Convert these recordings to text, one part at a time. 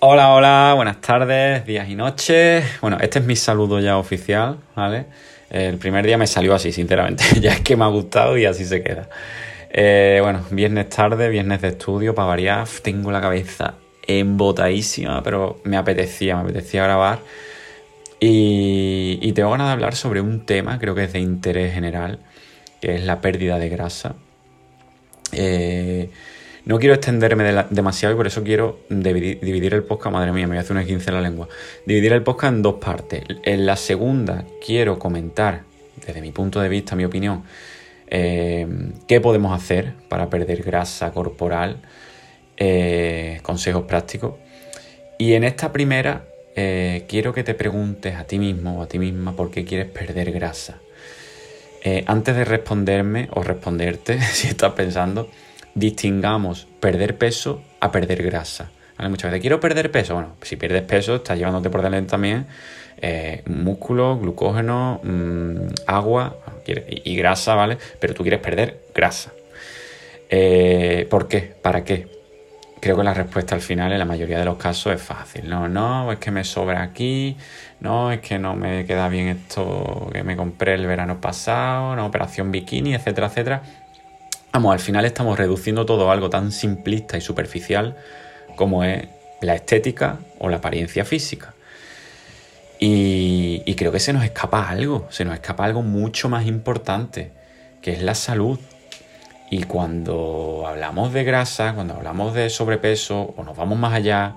Hola, hola, buenas tardes, días y noches. Bueno, este es mi saludo ya oficial, ¿vale? El primer día me salió así, sinceramente. ya es que me ha gustado y así se queda. Eh, bueno, viernes tarde, viernes de estudio, para variar. Tengo la cabeza embotadísima, pero me apetecía, me apetecía grabar. Y, y tengo ganas de hablar sobre un tema, creo que es de interés general, que es la pérdida de grasa. Eh, no quiero extenderme demasiado y por eso quiero dividir, el podcast. Madre mía, me voy a hacer una 15 en la lengua. Dividir el podcast en dos partes. En la segunda quiero comentar, desde mi punto de vista, mi opinión, eh, qué podemos hacer para perder grasa corporal, eh, consejos prácticos. Y en esta primera eh, quiero que te preguntes a ti mismo o a ti misma por qué quieres perder grasa. antes de responderme o responderte, si estás pensando, distingamos perder peso a perder grasa. Muchas veces, quiero perder peso. Bueno, si pierdes peso, estás llevándote por delante también eh, músculo, glucógeno, mm, agua y, grasa, ¿vale? Pero tú quieres perder grasa. Eh, ¿Por qué? ¿Para qué? Creo que la respuesta al final en la mayoría de los casos es fácil. No, no, es que me sobra aquí, no, es que no me queda bien esto que me compré el verano pasado, una operación bikini, etcétera, etcétera. Vamos, al final estamos reduciendo todo a algo tan simplista y superficial como es la estética o la apariencia física. Y, creo que se nos escapa algo, se nos escapa algo mucho más importante, que es la salud. Y cuando hablamos de grasa, cuando hablamos de sobrepeso o nos vamos más allá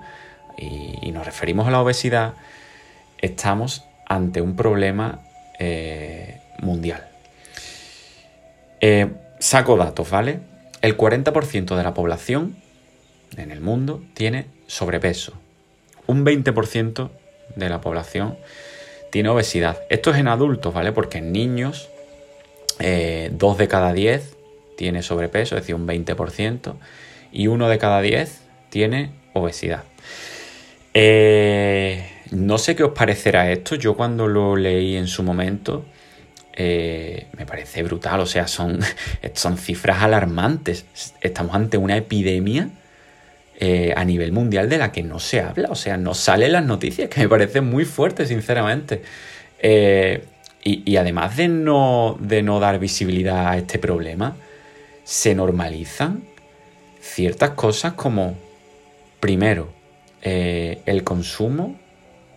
y, nos referimos a la obesidad, estamos ante un problema eh, mundial. Eh, saco datos, ¿vale? El 40% de la población en el mundo tiene sobrepeso. Un 20% de la población tiene obesidad. Esto es en adultos, ¿vale? Porque en niños, eh, 2 de cada 10 tiene sobrepeso, es decir, un 20%, y uno de cada 10 tiene obesidad. Eh, no sé qué os parecerá esto, yo cuando lo leí en su momento eh, me parece brutal, o sea, son, son cifras alarmantes. Estamos ante una epidemia eh, a nivel mundial de la que no se habla, o sea, no salen las noticias, que me parece muy fuerte, sinceramente. Eh, y, además de no, de no dar visibilidad a este problema, se normalizan ciertas cosas como, primero, el consumo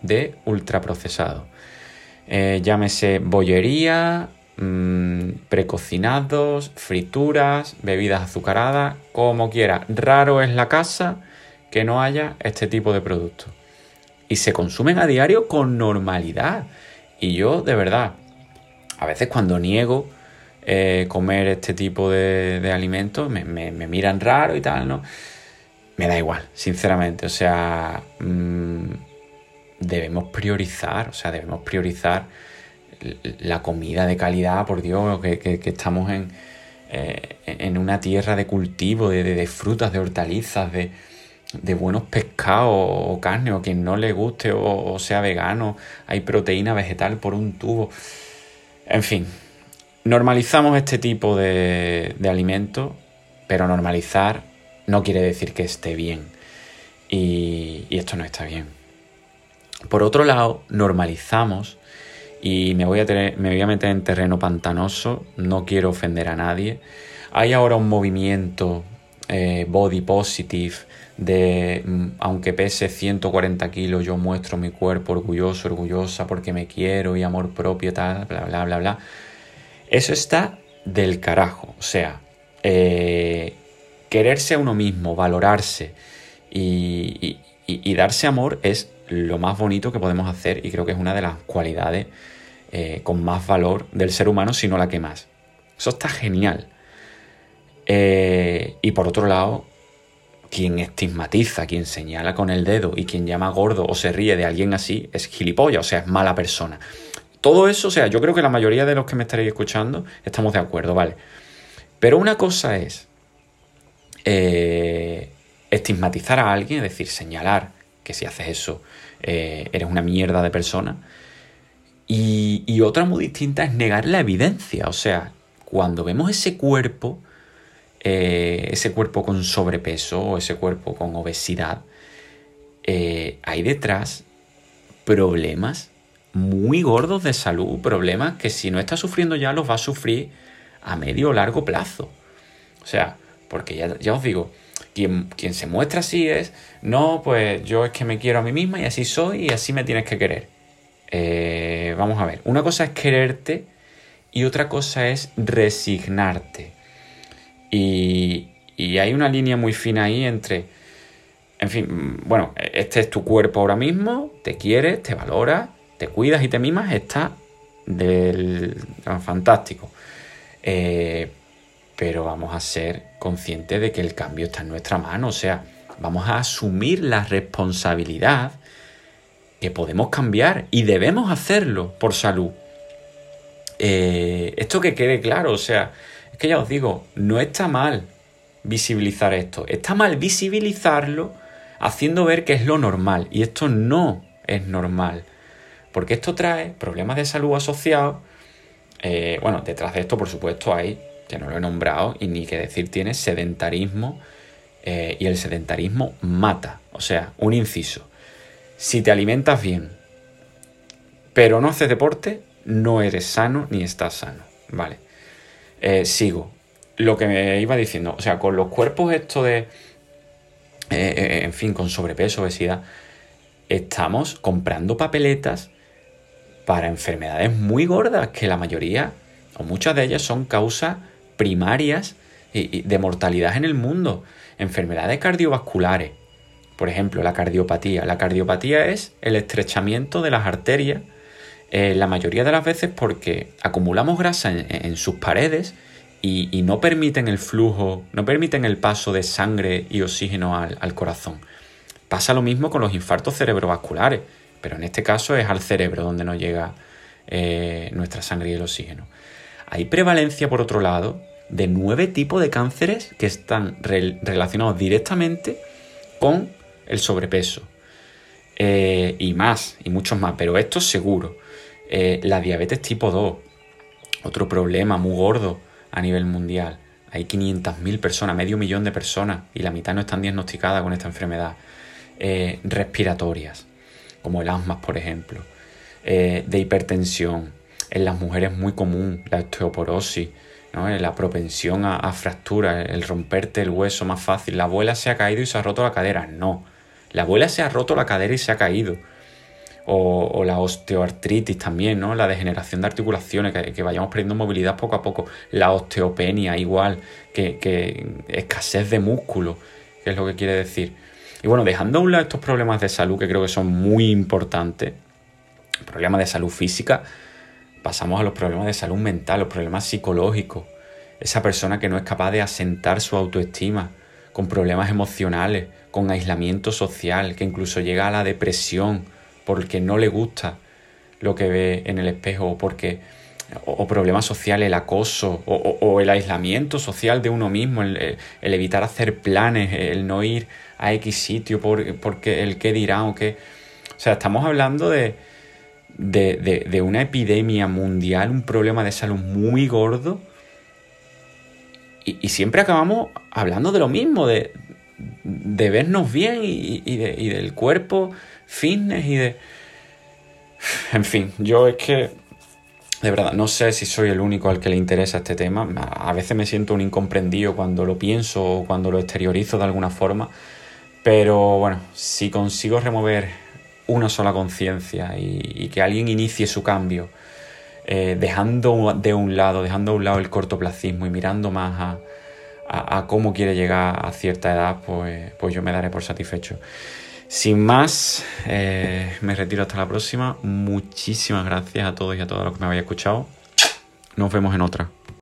de ultraprocesados. Eh, llámese bollería, mm, precocinados, frituras, bebidas azucaradas, como quiera. Raro es la casa que no haya este tipo de productos. Y se consumen a diario con normalidad. Y yo, de verdad, a veces cuando niego eh, comer este tipo de, alimentos, me, miran raro y tal, ¿no? Me da igual, sinceramente. O sea, mm, debemos priorizar, o sea, debemos priorizar la comida de calidad, por Dios, que, estamos en, eh, en, una tierra de cultivo, de, frutas, de hortalizas, de, buenos pescados o carne, o quien no le guste o, sea vegano, hay proteína vegetal por un tubo. En fin, normalizamos este tipo de, de alimentos, pero normalizar no quiere decir que esté bien. y esto no está bien. Por otro lado, normalizamos, y me voy, a me voy a meter en terreno pantanoso, no quiero ofender a nadie. Hay ahora un movimiento eh, body positive de mm, aunque pese 140 kilos yo muestro mi cuerpo orgulloso, orgullosa porque me quiero y amor propio, tal, bla, bla, bla, bla. Eso está del carajo. O sea, eh, quererse a uno mismo, valorarse y, y darse amor es lo más bonito que podemos hacer y creo que es una de las cualidades eh, con más valor del ser humano, si no la que más. Eso está genial. Eh, y por otro lado, quien estigmatiza, quien señala con el dedo y quien llama gordo o se ríe de alguien así es gilipollas, o sea, es mala persona. Todo eso, o sea, yo creo que la mayoría de los que me estaréis escuchando estamos de acuerdo, ¿vale? Pero una cosa es eh, estigmatizar a alguien, es decir, señalar que si haces eso eh, eres una mierda de persona. Y, otra muy distinta es negar la evidencia. O sea, cuando vemos ese cuerpo, eh, ese cuerpo con sobrepeso o ese cuerpo con obesidad, eh, hay detrás problemas muy gordos de salud, problemas que si no está sufriendo ya los va a sufrir a medio o largo plazo. O sea, porque ya, os digo, quien, se muestra así es, no, pues yo es que me quiero a mí misma y así soy y así me tienes que querer. Eh, vamos a ver, una cosa es quererte y otra cosa es resignarte. Y, y hay una línea muy fina ahí entre, en fin, bueno, este es tu cuerpo ahora mismo, te quieres, te valoras, te cuidas y te mimas, está del fantástico. Eh, pero vamos a ser conscientes de que el cambio está en nuestra mano, o sea, vamos a asumir la responsabilidad que podemos cambiar y debemos hacerlo por salud. Eh, esto que quede claro, o sea, es que ya os digo, no está mal visibilizar esto, está mal visibilizarlo haciendo ver que es lo normal y esto no es normal, porque esto trae problemas de salud asociados. Eh, bueno, detrás de esto, por supuesto, hay, que no lo he nombrado y ni que decir tiene, sedentarismo eh, y el sedentarismo mata. O sea, un inciso. Si te alimentas bien, pero no haces deporte, no eres sano ni estás sano. Vale. Eh, sigo. Lo que me iba diciendo, o sea, con los cuerpos esto de, en fin, con sobrepeso, obesidad, estamos comprando papeletas para enfermedades muy gordas, que la mayoría o muchas de ellas son causas primarias de mortalidad en el mundo. Enfermedades cardiovasculares, por ejemplo, la cardiopatía. La cardiopatía es el estrechamiento de las arterias, eh, la mayoría de las veces porque acumulamos grasa en, sus paredes y, no permiten el flujo, no permiten el paso de sangre y oxígeno al corazón. Pasa lo mismo con los infartos cerebrovasculares pero en este caso es al cerebro donde nos llega eh, nuestra sangre y el oxígeno. Hay prevalencia, por otro lado, de nueve tipos de cánceres que están relacionados directamente con el sobrepeso. Eh, y más, y muchos más, pero esto seguro. Eh, la diabetes tipo 2, otro problema muy gordo a nivel mundial. Hay 500.000 personas, medio millón de personas, y la mitad no están diagnosticadas con esta enfermedad. respiratorias como el asma, por ejemplo, eh, de hipertensión. En las mujeres es muy común la osteoporosis, ¿no? Eh, la propensión a, fracturas, el romperte el hueso más fácil. La abuela se ha caído y se ha roto la cadera. No, la abuela se ha roto la cadera y se ha caído. O, la osteoartritis también, ¿no? La degeneración de articulaciones, que, vayamos perdiendo movilidad poco a poco. La osteopenia, igual, que, escasez de músculo, que es lo que quiere decir. Y bueno, dejando a un lado estos problemas de salud que creo que son muy importantes, problemas de salud física, pasamos a los problemas de salud mental, los problemas psicológicos. Esa persona que no es capaz de asentar su autoestima, con problemas emocionales, con aislamiento social, que incluso llega a la depresión porque no le gusta lo que ve en el espejo o porque o, problemas sociales, el acoso o, el aislamiento social de uno mismo, el, evitar hacer planes, el no ir a X sitio por, porque el qué dirá o qué. O sea, estamos hablando de, de, una epidemia mundial, un problema de salud muy gordo. Y, siempre acabamos hablando de lo mismo, de, de vernos bien y, y, y del cuerpo fitness y de... En fin, yo es que de verdad, no sé si soy el único al que le interesa este tema. A veces me siento un incomprendido cuando lo pienso o cuando lo exteriorizo de alguna forma. Pero bueno, si consigo remover una sola conciencia y, que alguien inicie su cambio, eh, dejando de un lado, dejando a un lado el cortoplacismo y mirando más a, cómo quiere llegar a cierta edad, pues, pues yo me daré por satisfecho. Sin más, eh, me retiro hasta la próxima. Muchísimas gracias a todos y a todas los que me habéis escuchado. Nos vemos en otra.